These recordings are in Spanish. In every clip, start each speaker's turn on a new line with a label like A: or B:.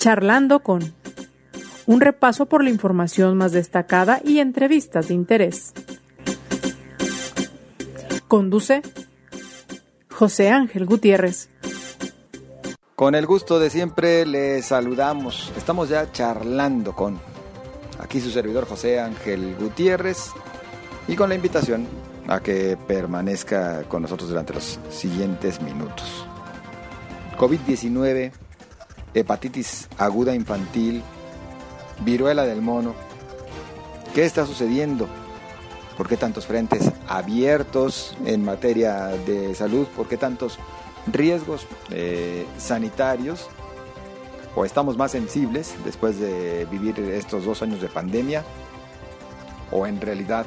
A: Charlando con un repaso por la información más destacada y entrevistas de interés. Conduce José Ángel Gutiérrez.
B: Con el gusto de siempre le saludamos. Estamos ya charlando con aquí su servidor José Ángel Gutiérrez y con la invitación a que permanezca con nosotros durante los siguientes minutos. COVID-19, hepatitis aguda infantil, viruela del mono. ¿Qué está sucediendo? ¿Por qué tantos frentes abiertos en materia de salud? ¿Por qué tantos riesgos eh, sanitarios? ¿O estamos más sensibles después de vivir estos dos años de pandemia? ¿O en realidad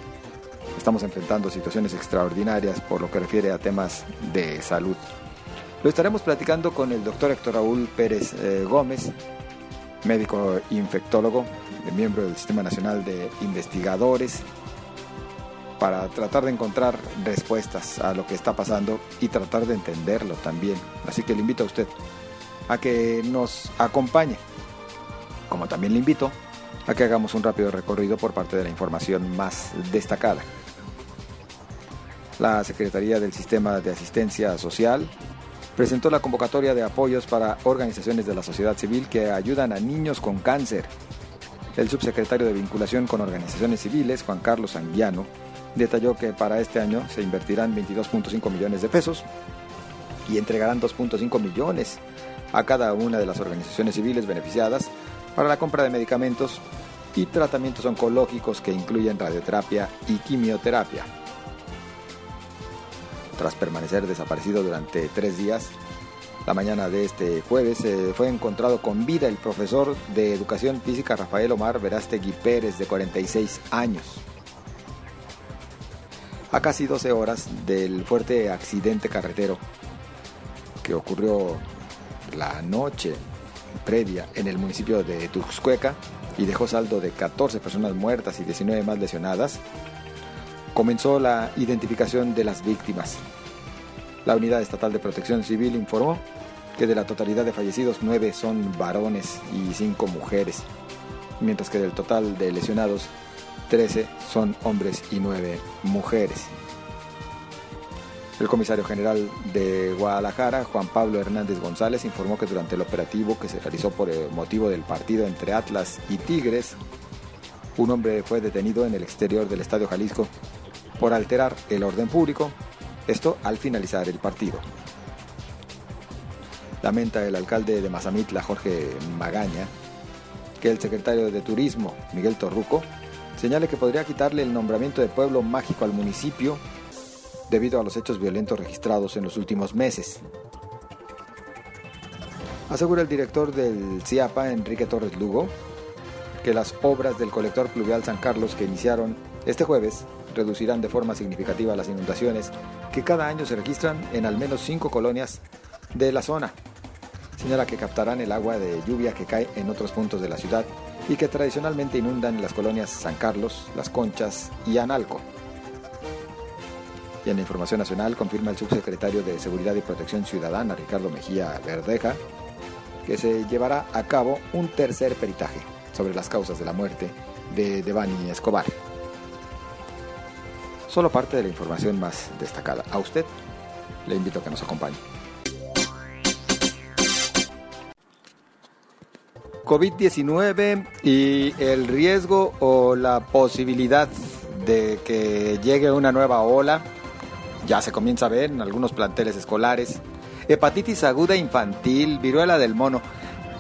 B: estamos enfrentando situaciones extraordinarias por lo que refiere a temas de salud? Lo estaremos platicando con el doctor Héctor Raúl Pérez eh, Gómez, médico infectólogo, miembro del Sistema Nacional de Investigadores para tratar de encontrar respuestas a lo que está pasando y tratar de entenderlo también. Así que le invito a usted a que nos acompañe, como también le invito a que hagamos un rápido recorrido por parte de la información más destacada. La Secretaría del Sistema de Asistencia Social presentó la convocatoria de apoyos para organizaciones de la sociedad civil que ayudan a niños con cáncer. El subsecretario de Vinculación con Organizaciones Civiles, Juan Carlos Anguiano, detalló que para este año se invertirán 22.5 millones de pesos y entregarán 2.5 millones a cada una de las organizaciones civiles beneficiadas para la compra de medicamentos y tratamientos oncológicos que incluyen radioterapia y quimioterapia. Tras permanecer desaparecido durante tres días, la mañana de este jueves fue encontrado con vida el profesor de Educación Física Rafael Omar Verástegui Pérez, de 46 años. A casi 12 horas del fuerte accidente carretero que ocurrió la noche previa en el municipio de Tuxcueca y dejó saldo de 14 personas muertas y 19 más lesionadas, comenzó la identificación de las víctimas. La Unidad Estatal de Protección Civil informó que de la totalidad de fallecidos, 9 son varones y 5 mujeres, mientras que del total de lesionados, 13 son hombres y 9 mujeres. El comisario general de Guadalajara, Juan Pablo Hernández González, informó que durante el operativo que se realizó por el motivo del partido entre Atlas y Tigres, un hombre fue detenido en el exterior del Estadio Jalisco por alterar el orden público, esto al finalizar el partido. Lamenta el alcalde de Mazamitla, Jorge Magaña, que el secretario de Turismo, Miguel Torruco, señale que podría quitarle el nombramiento de pueblo mágico al municipio debido a los hechos violentos registrados en los últimos meses. Asegura el director del CIAPA, Enrique Torres Lugo, que las obras del colector pluvial San Carlos que iniciaron este jueves reducirán de forma significativa las inundaciones que cada año se registran en al menos cinco colonias de la zona. Señala que captarán el agua de lluvia que cae en otros puntos de la ciudad y que tradicionalmente inundan las colonias San Carlos, Las Conchas y Analco. Y en la información nacional confirma el subsecretario de Seguridad y Protección Ciudadana, Ricardo Mejía Verdeja, que se llevará a cabo un tercer peritaje sobre las causas de la muerte de Devani Escobar. Solo parte de la información más destacada. A usted le invito a que nos acompañe. COVID-19 y el riesgo o la posibilidad de que llegue una nueva ola ya se comienza a ver en algunos planteles escolares. Hepatitis aguda infantil, viruela del mono.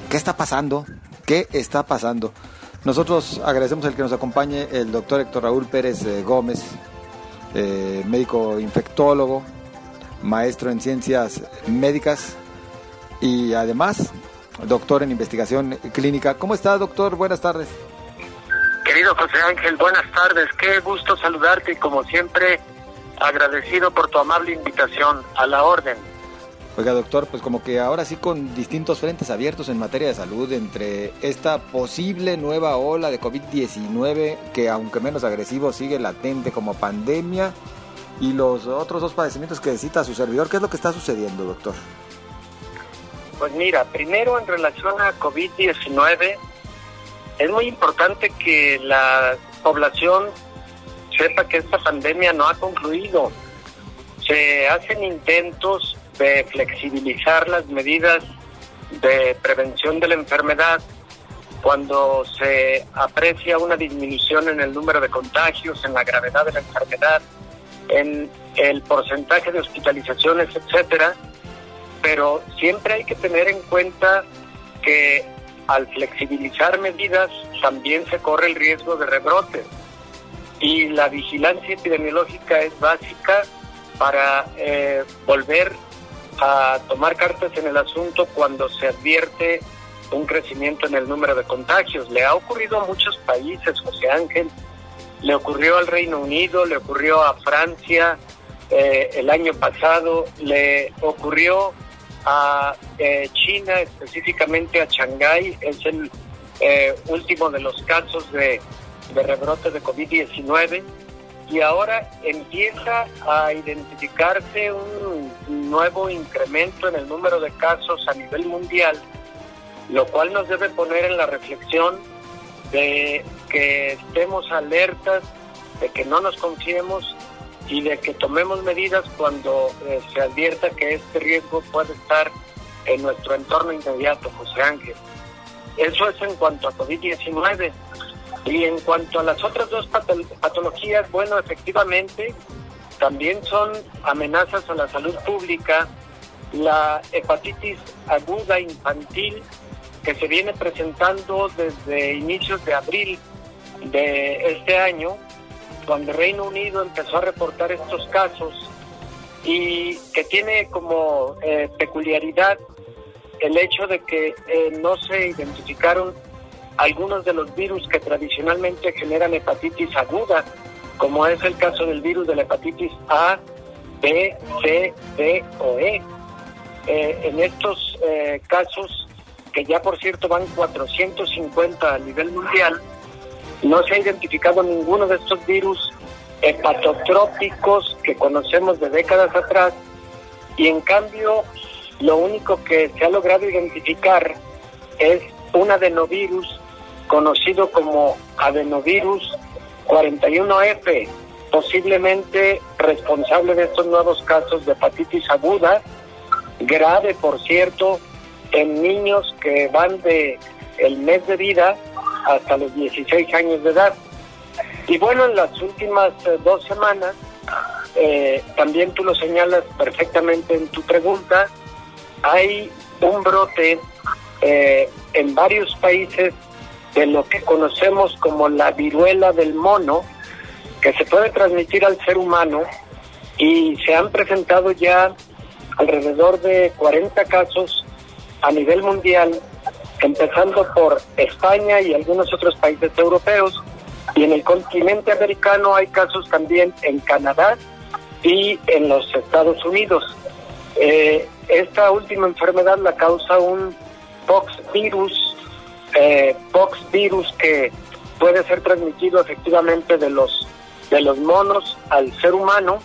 B: ¿Qué está pasando? ¿Qué está pasando? Nosotros agradecemos el que nos acompañe el doctor Héctor Raúl Pérez eh, Gómez, eh, médico infectólogo, maestro en ciencias médicas y además doctor en investigación clínica. ¿Cómo está, doctor? Buenas tardes.
C: Querido José Ángel, buenas tardes. Qué gusto saludarte y como siempre agradecido por tu amable invitación a la orden.
B: Oiga, doctor, pues como que ahora sí con distintos frentes abiertos en materia de salud entre esta posible nueva ola de COVID-19 que aunque menos agresivo sigue latente como pandemia y los otros dos padecimientos que cita su servidor, ¿qué es lo que está sucediendo, doctor?
C: Pues mira, primero en relación a COVID-19, es muy importante que la población sepa que esta pandemia no ha concluido. Se hacen intentos de flexibilizar las medidas de prevención de la enfermedad cuando se aprecia una disminución en el número de contagios, en la gravedad de la enfermedad, en el porcentaje de hospitalizaciones, etcétera, pero siempre hay que tener en cuenta que al flexibilizar medidas también se corre el riesgo de rebrote. Y la vigilancia epidemiológica es básica para eh, volver a tomar cartas en el asunto cuando se advierte un crecimiento en el número de contagios. Le ha ocurrido a muchos países, José Ángel, le ocurrió al Reino Unido, le ocurrió a Francia eh, el año pasado, le ocurrió a eh, China, específicamente a Shanghái, es el eh, último de los casos de, de rebrote de COVID-19 y ahora empieza a identificarse un nuevo incremento en el número de casos a nivel mundial, lo cual nos debe poner en la reflexión de que estemos alertas, de que no nos confiemos y de que tomemos medidas cuando eh, se advierta que este riesgo puede estar en nuestro entorno inmediato, José Ángel. Eso es en cuanto a COVID-19. Y en cuanto a las otras dos patologías, bueno, efectivamente, también son amenazas a la salud pública. La hepatitis aguda infantil, que se viene presentando desde inicios de abril de este año, cuando Reino Unido empezó a reportar estos casos y que tiene como eh, peculiaridad el hecho de que eh, no se identificaron algunos de los virus que tradicionalmente generan hepatitis aguda, como es el caso del virus de la hepatitis A, B, C, D o E. Eh, en estos casos, que ya por cierto van 450 a nivel mundial, no se ha identificado ninguno de estos virus hepatotrópicos que conocemos de décadas atrás y en cambio lo único que se ha logrado identificar es un adenovirus conocido como adenovirus 41F, posiblemente responsable de estos nuevos casos de hepatitis aguda, grave por cierto, en niños que van de el mes de vida hasta los 16 años de edad. Y bueno, en las últimas eh, dos semanas, eh, también tú lo señalas perfectamente en tu pregunta, hay un brote eh, en varios países de lo que conocemos como la viruela del mono, que se puede transmitir al ser humano y se han presentado ya alrededor de 40 casos a nivel mundial empezando por España y algunos otros países europeos. Y en el continente americano hay casos también en Canadá y en los Estados Unidos. Eh, esta última enfermedad la causa un pox virus, eh, pox virus que puede ser transmitido efectivamente de los de los monos al ser humano,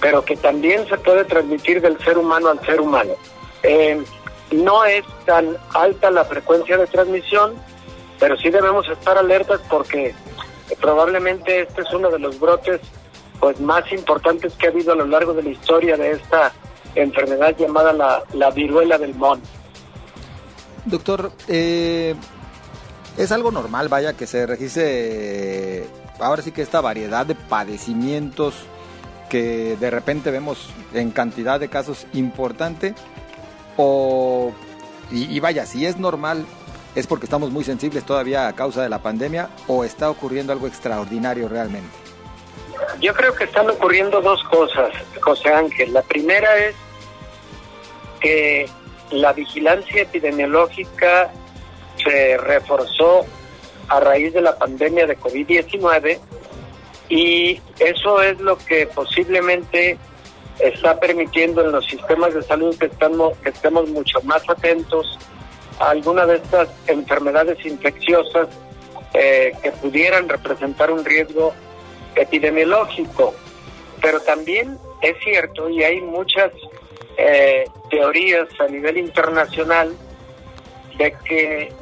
C: pero que también se puede transmitir del ser humano al ser humano. Eh, no es tan alta la frecuencia de transmisión, pero sí debemos estar alertas porque probablemente este es uno de los brotes pues más importantes que ha habido a lo largo de la historia de esta enfermedad llamada la, viruela del mono.
B: Doctor, eh, es algo normal, vaya, que se registre ahora sí que esta variedad de padecimientos que de repente vemos en cantidad de casos importante o, y, vaya, si es normal, es porque estamos muy sensibles todavía a causa de la pandemia o está ocurriendo algo extraordinario realmente?
C: Yo creo que están ocurriendo dos cosas, José Ángel. La primera es que la vigilancia epidemiológica se reforzó a raíz de la pandemia de COVID-19 y eso es lo que posiblemente está permitiendo en los sistemas de salud que estamos, que estemos mucho más atentos a alguna de estas enfermedades infecciosas eh, que pudieran representar un riesgo epidemiológico. Pero también es cierto y hay muchas eh, teorías a nivel internacional de que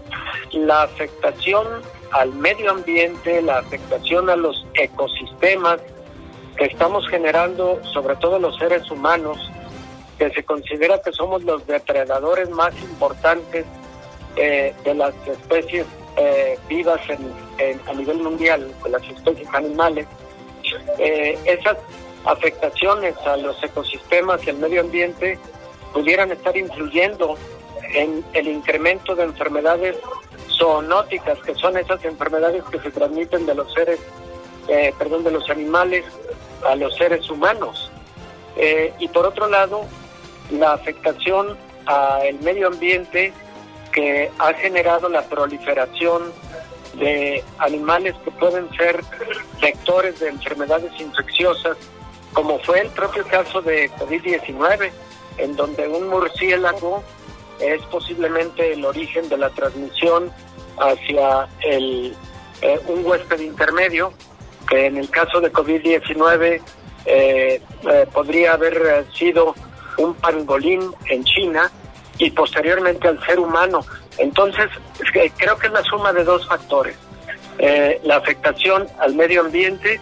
C: la afectación al medio ambiente, la afectación a los ecosistemas que estamos generando, sobre todo los seres humanos, que se considera que somos los depredadores más importantes eh, de las especies eh, vivas en, a nivel mundial, de las especies animales, eh, esas afectaciones a los ecosistemas y al medio ambiente pudieran estar influyendo en el incremento de enfermedades zoonóticas, que son esas enfermedades que se transmiten de los seres, eh, perdón, de los animales a los seres humanos. Eh, y por otro lado, la afectación al medio ambiente que ha generado la proliferación de animales que pueden ser vectores de enfermedades infecciosas, como fue el propio caso de COVID-19, en donde un murciélago es posiblemente el origen de la transmisión hacia el, eh, un huésped intermedio, que en el caso de COVID-19 eh, eh, podría haber sido un pangolín en China y posteriormente al ser humano. Entonces, creo que es la suma de dos factores. la afectación al medio ambiente,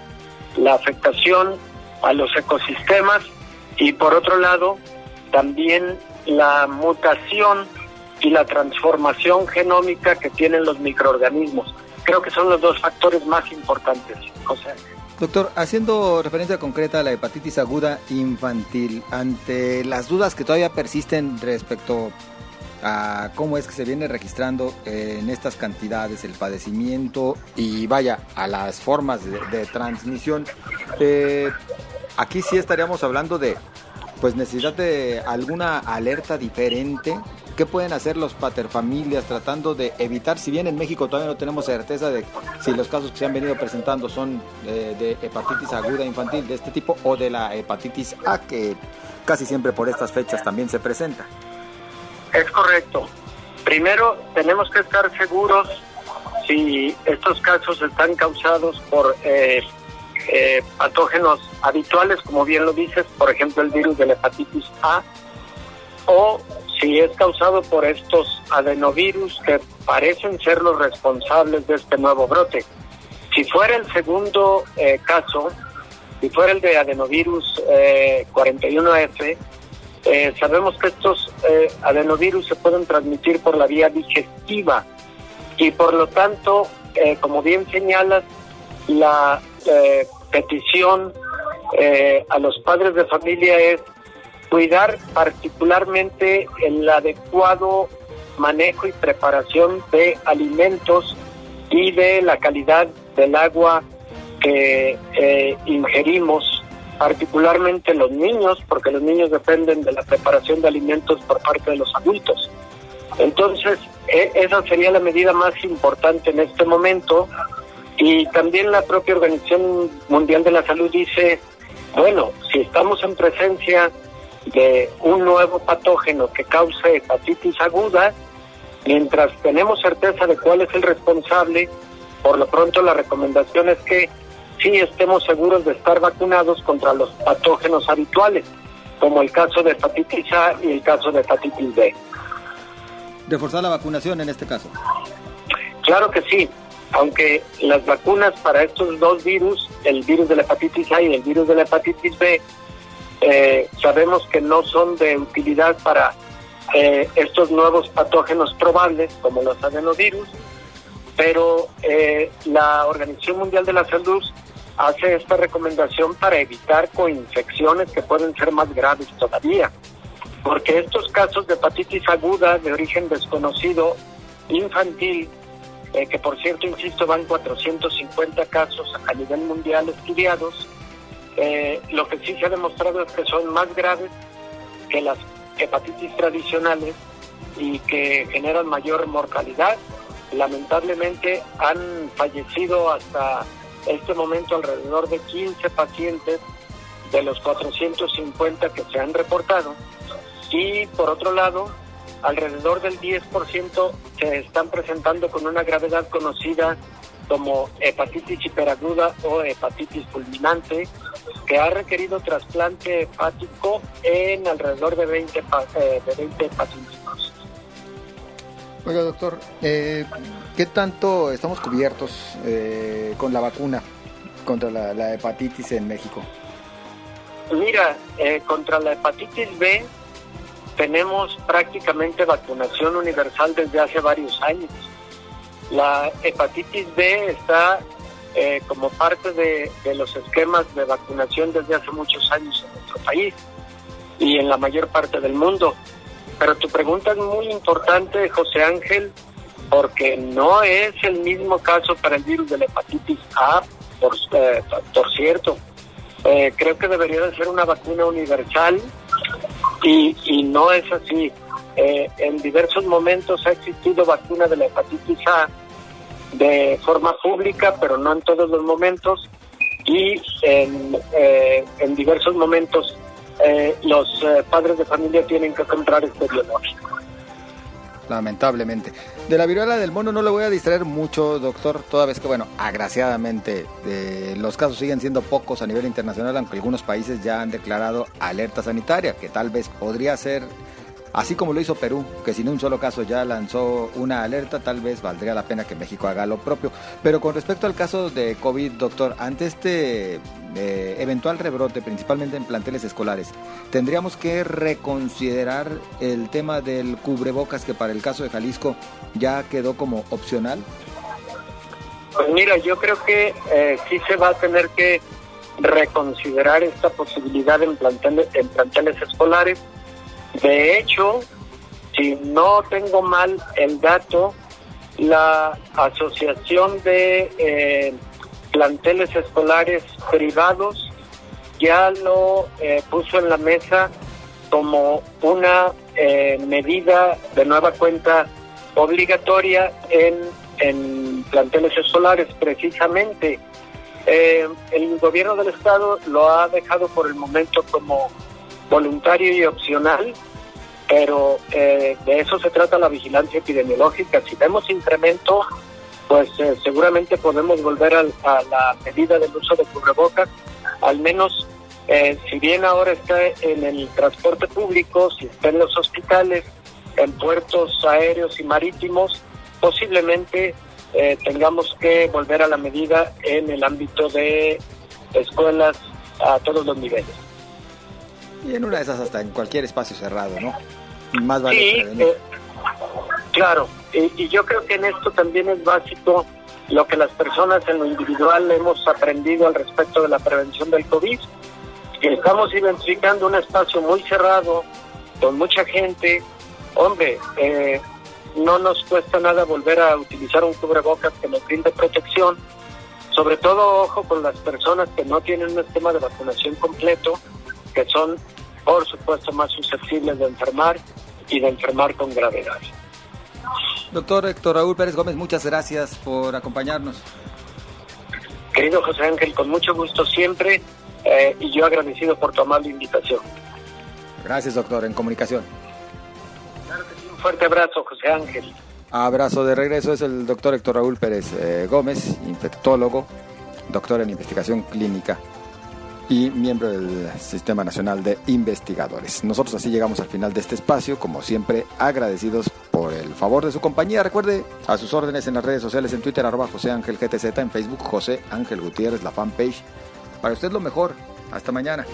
C: la afectación a los ecosistemas y por otro lado, también la mutación y la transformación genómica que tienen los microorganismos. Creo que son los dos factores más importantes.
B: Doctor, haciendo referencia concreta a la hepatitis aguda infantil, ante las dudas que todavía persisten respecto a cómo es que se viene registrando en estas cantidades el padecimiento y vaya a las formas de, transmisión, eh, aquí sí estaríamos hablando de pues necesidad de alguna alerta diferente. ¿Qué pueden hacer los paterfamilias tratando de evitar, si bien en México todavía no tenemos certeza de si los casos que se han venido presentando son de, de hepatitis aguda infantil de este tipo o de la hepatitis A que casi siempre por estas fechas también se presenta?
C: Es correcto. Primero tenemos que estar seguros si estos casos están causados por eh, eh, patógenos habituales, como bien lo dices, por ejemplo el virus de la hepatitis A, o si es causado por estos adenovirus que parecen ser los responsables de este nuevo brote. Si fuera el segundo eh, caso, si fuera el de adenovirus 41F, eh, sabemos que estos adenovirus se pueden transmitir por la vía digestiva y por lo tanto, como bien señalas, la eh, petición eh, a los padres de familia es cuidar particularmente el adecuado manejo y preparación de alimentos y de la calidad del agua que eh, ingerimos, particularmente los niños, porque los niños dependen de la preparación de alimentos por parte de los adultos. Entonces, e, esa sería la medida más importante en este momento y también la propia Organización Mundial de la Salud dice, bueno, si estamos en presencia de un nuevo patógeno que cause hepatitis aguda, mientras tenemos certeza de cuál es el responsable, por lo pronto la recomendación es que sí estemos seguros de estar vacunados contra los patógenos habituales, como el caso de hepatitis A y el caso de hepatitis B.
B: ¿Reforzar la vacunación en este caso?
C: Claro que sí aunque las vacunas para estos dos virus, el virus de la hepatitis A y el virus de la hepatitis B, eh, sabemos que no son de utilidad para eh, estos nuevos patógenos probables como los adenovirus, pero eh, la Organización Mundial de la Salud hace esta recomendación para evitar coinfecciones que pueden ser más graves todavía, porque estos casos de hepatitis aguda de origen desconocido infantil eh, que por cierto, insisto, van 450 casos a nivel mundial estudiados. Eh, lo que sí se ha demostrado es que son más graves que las hepatitis tradicionales y que generan mayor mortalidad. Lamentablemente han fallecido hasta este momento alrededor de 15 pacientes de los 450 que se han reportado. Y por otro lado, alrededor del 10% se están presentando con una gravedad conocida como hepatitis hiperaguda o hepatitis fulminante que ha requerido trasplante hepático en alrededor de 20, eh, de 20 pacientes.
B: Oiga, doctor, eh, ¿qué tanto estamos cubiertos eh, con la vacuna contra la, hepatitis en México?
C: Mira, eh, contra la hepatitis B tenemos prácticamente vacunación universal desde hace varios años. La hepatitis B está como parte de, de los esquemas de vacunación desde hace muchos años en nuestro país y en la mayor parte del mundo. Pero tu pregunta es muy importante, José Ángel, porque no es el mismo caso para el virus de la hepatitis A, por, eh, por cierto. Eh, creo que debería de ser una vacuna universal y, y no es así. Eh, en diversos momentos ha existido vacuna de la hepatitis A de forma pública, pero no en todos los momentos. Y en, en diversos momentos eh, los eh, padres de familia tienen que comprar este biológico.
B: Lamentablemente. De la viruela del mono no le voy a distraer mucho, doctor, toda vez que, bueno, agraciadamente eh, los casos siguen siendo pocos a nivel internacional, aunque algunos países ya han declarado alerta sanitaria, que tal vez podría ser Así como lo hizo Perú, que sin un solo caso ya lanzó una alerta, tal vez valdría la pena que México haga lo propio. Pero con respecto al caso de COVID, doctor, ante este eh, eventual rebrote, principalmente en planteles escolares, ¿tendríamos que reconsiderar el tema del cubrebocas que para el caso de Jalisco ya quedó como opcional?
C: Pues mira, yo creo que eh, sí se va a tener que reconsiderar esta posibilidad en en planteles escolares de hecho, si no tengo mal el dato, la Asociación de eh, Planteles Escolares Privados ya lo eh, puso en la mesa como una eh, medida de nueva cuenta obligatoria en, en planteles escolares precisamente. el gobierno del estado lo ha dejado por el momento como voluntario y opcional, pero eh, de eso se trata la vigilancia epidemiológica. Si vemos incremento, pues eh, seguramente podemos volver a, la medida del uso de cubrebocas, al menos eh, si bien ahora está en el transporte público, si está en los hospitales, en puertos aéreos y marítimos, posiblemente tengamos que volver a la medida en el ámbito de escuelas a todos los niveles.
B: Y en una de esas hasta en cualquier espacio cerrado, ¿no? Más vale
C: sí, eh, claro, y, yo creo que en esto también es básico lo que las personas en lo individual hemos aprendido al respecto de la prevención del COVID, estamos identificando un espacio muy cerrado, con mucha gente, hombre, eh, no nos cuesta nada volver a utilizar un cubrebocas que nos brinde protección, sobre todo ojo con las personas que no tienen un esquema de vacunación completo, que son por supuesto más susceptibles de enfermar y de enfermar con gravedad.
B: Doctor Héctor Raúl Pérez Gómez, muchas gracias por acompañarnos.
C: Querido José Ángel, con mucho gusto siempre eh, y yo agradecido por tu amable invitación.
B: Gracias, doctor, en comunicación.
C: Un fuerte abrazo, José Ángel.
B: Abrazo de regreso es el doctor Héctor Raúl Pérez eh, Gómez, infectólogo, doctor en investigación clínica y miembro del Sistema Nacional de Investigadores. Nosotros así llegamos al final de este espacio, como siempre agradecidos por el favor de su compañía. Recuerde a sus órdenes en las redes sociales, en Twitter arroba José Ángel GTZ, en Facebook José Ángel Gutiérrez, la fanpage. Para usted lo mejor. Hasta mañana.